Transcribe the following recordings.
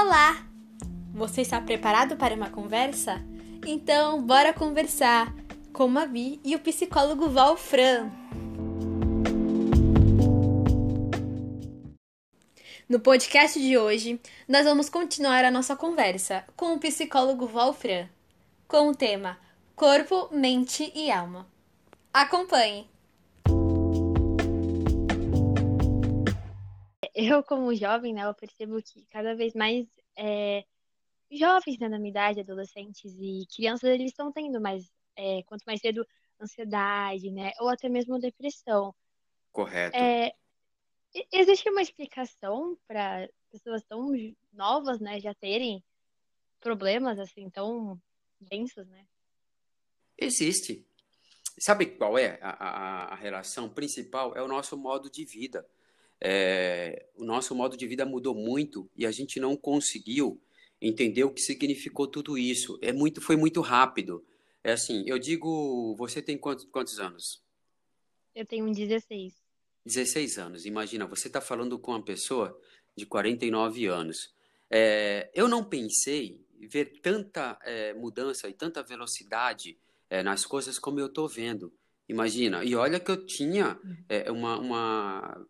Olá! Você está preparado para uma conversa? Então, bora conversar com a Mavi e o psicólogo Valfran. No podcast de hoje, nós vamos continuar a nossa conversa com o psicólogo Valfran, com o tema Corpo, Mente e Alma. Acompanhe! Eu, como jovem, né, eu percebo que cada vez mais é, jovens, né, na minha idade, adolescentes e crianças, eles estão tendo mais, é, quanto mais cedo, ansiedade, né, ou até mesmo depressão. Correto. É, existe uma explicação para pessoas tão novas, né, já terem problemas, assim, tão densos, né? Existe. Sabe qual é a, a, a relação principal? É o nosso modo de vida é, o nosso modo de vida mudou muito e a gente não conseguiu entender o que significou tudo isso. É muito, foi muito rápido. É assim, eu digo, você tem quantos, quantos anos? Eu tenho 16. 16 anos. Imagina, você está falando com uma pessoa de 49 anos. É, eu não pensei ver tanta é, mudança e tanta velocidade é, nas coisas como eu estou vendo. Imagina. E olha que eu tinha uhum. é, uma, uma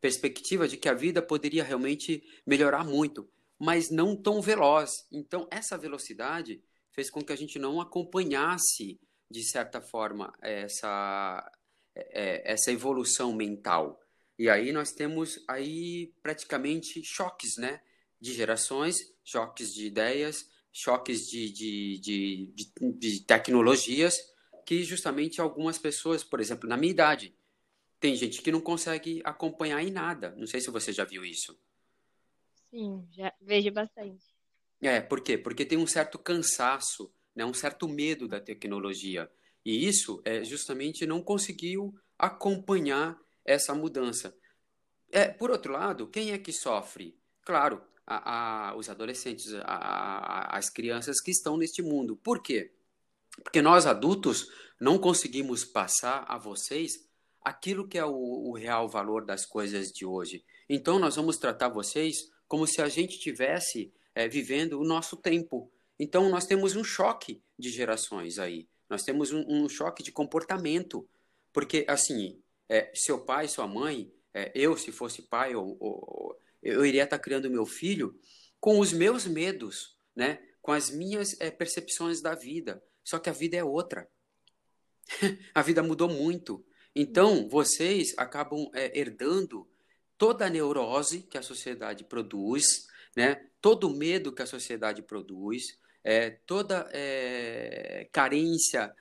perspectiva de que a vida poderia realmente melhorar muito, mas não tão veloz. Então, essa velocidade fez com que a gente não acompanhasse, de certa forma, essa, é, essa evolução mental. E aí nós temos aí praticamente choques, né? De gerações, choques de ideias, choques de, de, de, de, de tecnologias, que justamente algumas pessoas, por exemplo, na minha idade, tem gente que não consegue acompanhar em nada. Não sei se você já viu isso. Sim, já vejo bastante. É, por quê? Porque tem um certo cansaço, né, um certo medo da tecnologia. E isso é justamente não conseguiu acompanhar essa mudança. É, por outro lado, quem é que sofre? Claro, a, a, os adolescentes, a, as crianças que estão neste mundo. Por quê? Porque nós adultos não conseguimos passar a vocês aquilo que é o, o real valor das coisas de hoje. Então, nós vamos tratar vocês como se a gente tivesse é, vivendo o nosso tempo. Então, nós temos um choque de gerações aí. Nós temos um, um choque de comportamento. Porque, assim, é, seu pai, sua mãe, é, eu, se fosse pai, ou, ou, eu iria estar criando meu filho com os meus medos, né? com as minhas é, percepções da vida. Só que a vida é outra. a vida mudou muito. Então, vocês acabam é, herdando toda a neurose que a sociedade produz, né? todo o medo que a sociedade produz, é, toda é, carência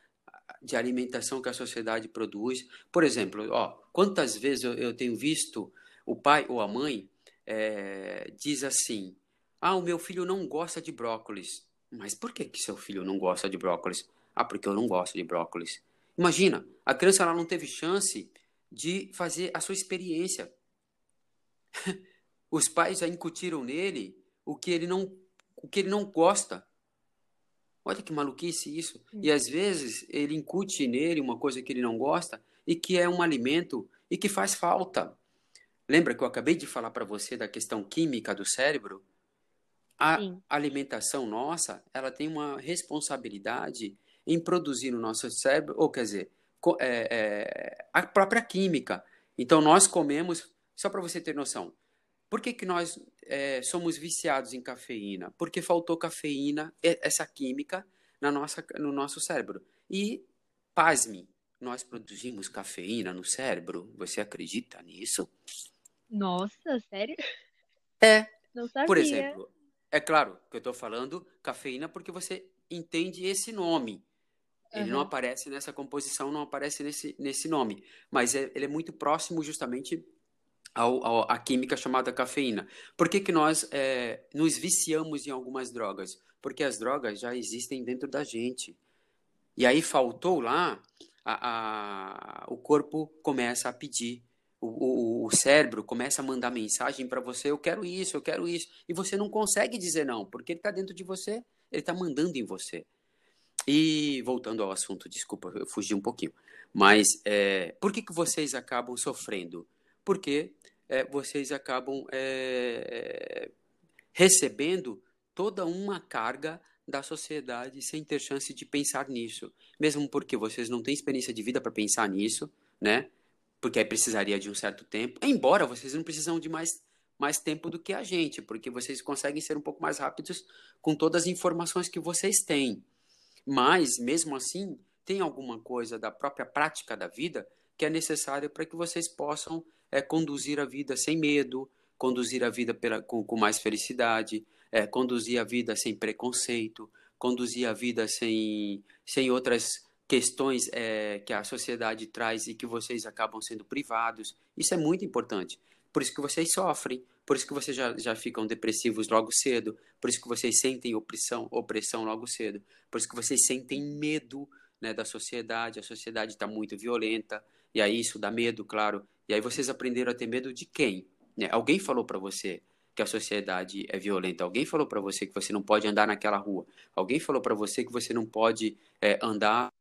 de alimentação que a sociedade produz. Por exemplo, ó, quantas vezes eu, eu tenho visto o pai ou a mãe é, diz assim: Ah, o meu filho não gosta de brócolis. Mas por que, que seu filho não gosta de brócolis? Ah, porque eu não gosto de brócolis. Imagina, a criança ela não teve chance de fazer a sua experiência. Os pais já incutiram nele o que ele não, o que ele não gosta. Olha que maluquice isso. E às vezes ele incute nele uma coisa que ele não gosta e que é um alimento e que faz falta. Lembra que eu acabei de falar para você da questão química do cérebro? A Sim. alimentação nossa, ela tem uma responsabilidade em produzir no nosso cérebro, ou quer dizer, é, é, a própria química. Então, nós comemos, só para você ter noção, por que, que nós é, somos viciados em cafeína? Porque faltou cafeína, essa química, na nossa, no nosso cérebro. E, pasme, nós produzimos cafeína no cérebro? Você acredita nisso? Nossa, sério? É. Não sabia. Por exemplo, é claro que eu estou falando cafeína porque você entende esse nome. Ele uhum. não aparece nessa composição, não aparece nesse, nesse nome, mas é, ele é muito próximo justamente ao, ao, à química chamada cafeína. Por que, que nós é, nos viciamos em algumas drogas? Porque as drogas já existem dentro da gente. E aí faltou lá, a, a, o corpo começa a pedir. O, o, o cérebro começa a mandar mensagem para você: eu quero isso, eu quero isso. E você não consegue dizer não, porque ele está dentro de você, ele está mandando em você. E voltando ao assunto, desculpa, eu fugi um pouquinho. Mas é, por que, que vocês acabam sofrendo? Porque é, vocês acabam é, recebendo toda uma carga da sociedade sem ter chance de pensar nisso. Mesmo porque vocês não têm experiência de vida para pensar nisso, né? Porque aí precisaria de um certo tempo. Embora vocês não precisam de mais, mais tempo do que a gente, porque vocês conseguem ser um pouco mais rápidos com todas as informações que vocês têm. Mas, mesmo assim, tem alguma coisa da própria prática da vida que é necessária para que vocês possam é, conduzir a vida sem medo, conduzir a vida pela, com, com mais felicidade, é, conduzir a vida sem preconceito, conduzir a vida sem, sem outras questões é, que a sociedade traz e que vocês acabam sendo privados. Isso é muito importante. Por isso que vocês sofrem, por isso que vocês já, já ficam depressivos logo cedo, por isso que vocês sentem opressão, opressão logo cedo, por isso que vocês sentem medo né, da sociedade, a sociedade está muito violenta, e aí isso dá medo, claro. E aí vocês aprenderam a ter medo de quem? Né? Alguém falou para você que a sociedade é violenta, alguém falou para você que você não pode andar naquela rua, alguém falou para você que você não pode é, andar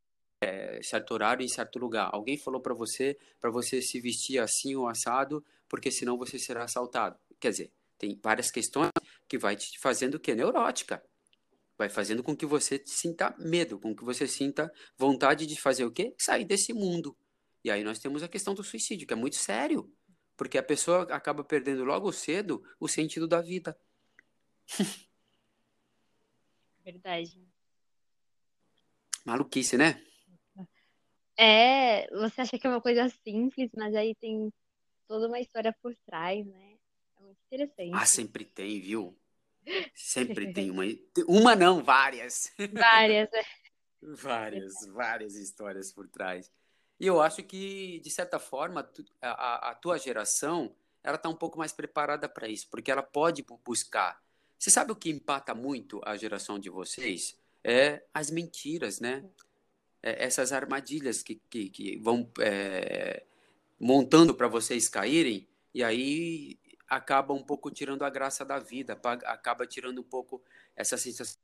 é, certo horário em certo lugar, alguém falou para você para você se vestir assim ou assado, porque senão você será assaltado. Quer dizer, tem várias questões que vai te fazendo o quê? Neurótica. Vai fazendo com que você sinta medo, com que você sinta vontade de fazer o quê? Sair desse mundo. E aí nós temos a questão do suicídio, que é muito sério. Porque a pessoa acaba perdendo logo cedo o sentido da vida. Verdade. Maluquice, né? É, você acha que é uma coisa simples, mas aí tem toda uma história por trás, né? É muito interessante. Ah, sempre tem, viu? Sempre tem uma. Uma não, várias. Várias. É. várias, várias histórias por trás. E eu acho que, de certa forma, a, a tua geração ela está um pouco mais preparada para isso, porque ela pode buscar. Você sabe o que empata muito a geração de vocês? É as mentiras, né? É essas armadilhas que, que, que vão é, montando para vocês caírem, e aí acaba um pouco tirando a graça da vida, acaba tirando um pouco essa sensação.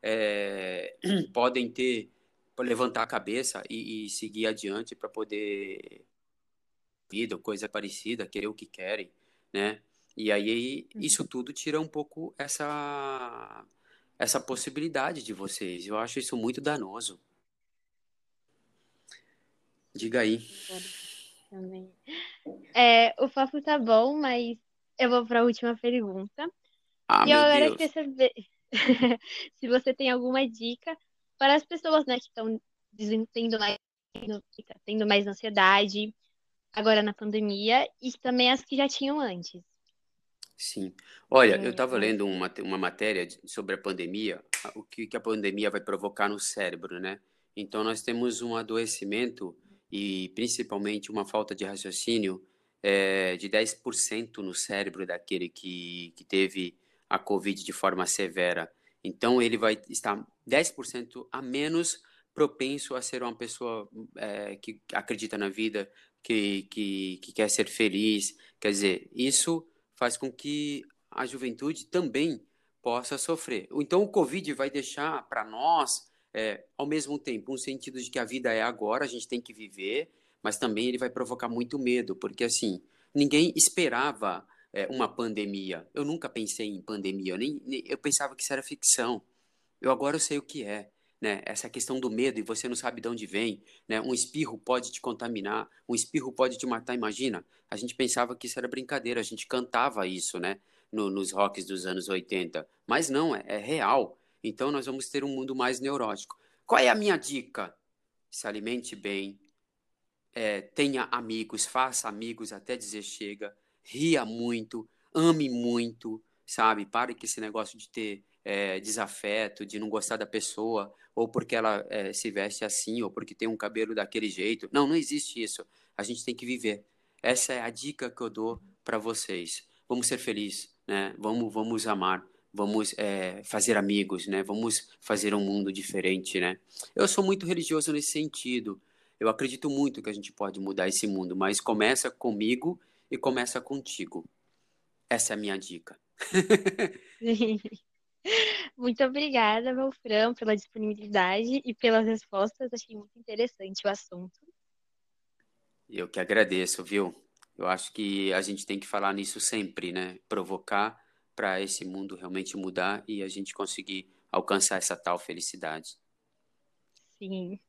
É, podem ter, levantar a cabeça e, e seguir adiante para poder vida, coisa parecida, querer o que querem, né? E aí uhum. isso tudo tira um pouco essa essa possibilidade de vocês. Eu acho isso muito danoso. Diga aí. Também. É, o papo tá bom, mas eu vou para a última pergunta. Ah, e eu agora queria saber se você tem alguma dica para as pessoas né, que estão tendo mais, tendo mais ansiedade agora na pandemia e também as que já tinham antes. Sim. Olha, eu estava lendo uma, uma matéria sobre a pandemia, o que, que a pandemia vai provocar no cérebro, né? Então, nós temos um adoecimento e principalmente uma falta de raciocínio é, de 10% no cérebro daquele que, que teve a Covid de forma severa. Então, ele vai estar 10% a menos propenso a ser uma pessoa é, que acredita na vida, que, que, que quer ser feliz. Quer dizer, isso faz com que a juventude também possa sofrer. Então, o Covid vai deixar para nós é, ao mesmo tempo, um sentido de que a vida é agora, a gente tem que viver, mas também ele vai provocar muito medo, porque assim, ninguém esperava é, uma pandemia. Eu nunca pensei em pandemia, eu, nem, nem, eu pensava que isso era ficção. Eu agora eu sei o que é. Né? Essa questão do medo e você não sabe de onde vem, né? Um espirro pode te contaminar, um espirro pode te matar, imagina. A gente pensava que isso era brincadeira, a gente cantava isso, né? No, nos rocks dos anos 80, mas não, é, é real. Então, nós vamos ter um mundo mais neurótico. Qual é a minha dica? Se alimente bem, é, tenha amigos, faça amigos até dizer chega, ria muito, ame muito, sabe? Pare com esse negócio de ter é, desafeto, de não gostar da pessoa, ou porque ela é, se veste assim, ou porque tem um cabelo daquele jeito. Não, não existe isso. A gente tem que viver. Essa é a dica que eu dou para vocês. Vamos ser felizes, né? Vamos, vamos amar vamos é, fazer amigos, né? Vamos fazer um mundo diferente, né? Eu sou muito religioso nesse sentido. Eu acredito muito que a gente pode mudar esse mundo, mas começa comigo e começa contigo. Essa é a minha dica. Muito obrigada, Wolfram, pela disponibilidade e pelas respostas. Achei muito interessante o assunto. Eu que agradeço, viu? Eu acho que a gente tem que falar nisso sempre, né? Provocar para esse mundo realmente mudar e a gente conseguir alcançar essa tal felicidade. Sim.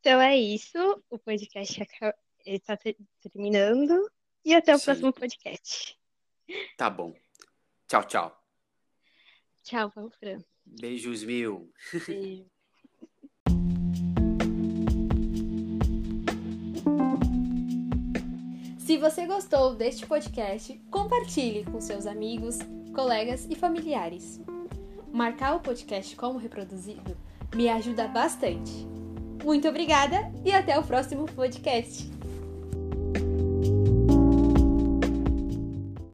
Então é isso. O podcast está terminando. E até o Sim. próximo podcast. Tá bom. Tchau, tchau. Tchau, Valfran. Beijos mil. Beijo. Se você gostou deste podcast, compartilhe com seus amigos, colegas e familiares. Marcar o podcast como reproduzido me ajuda bastante. Muito obrigada e até o próximo podcast.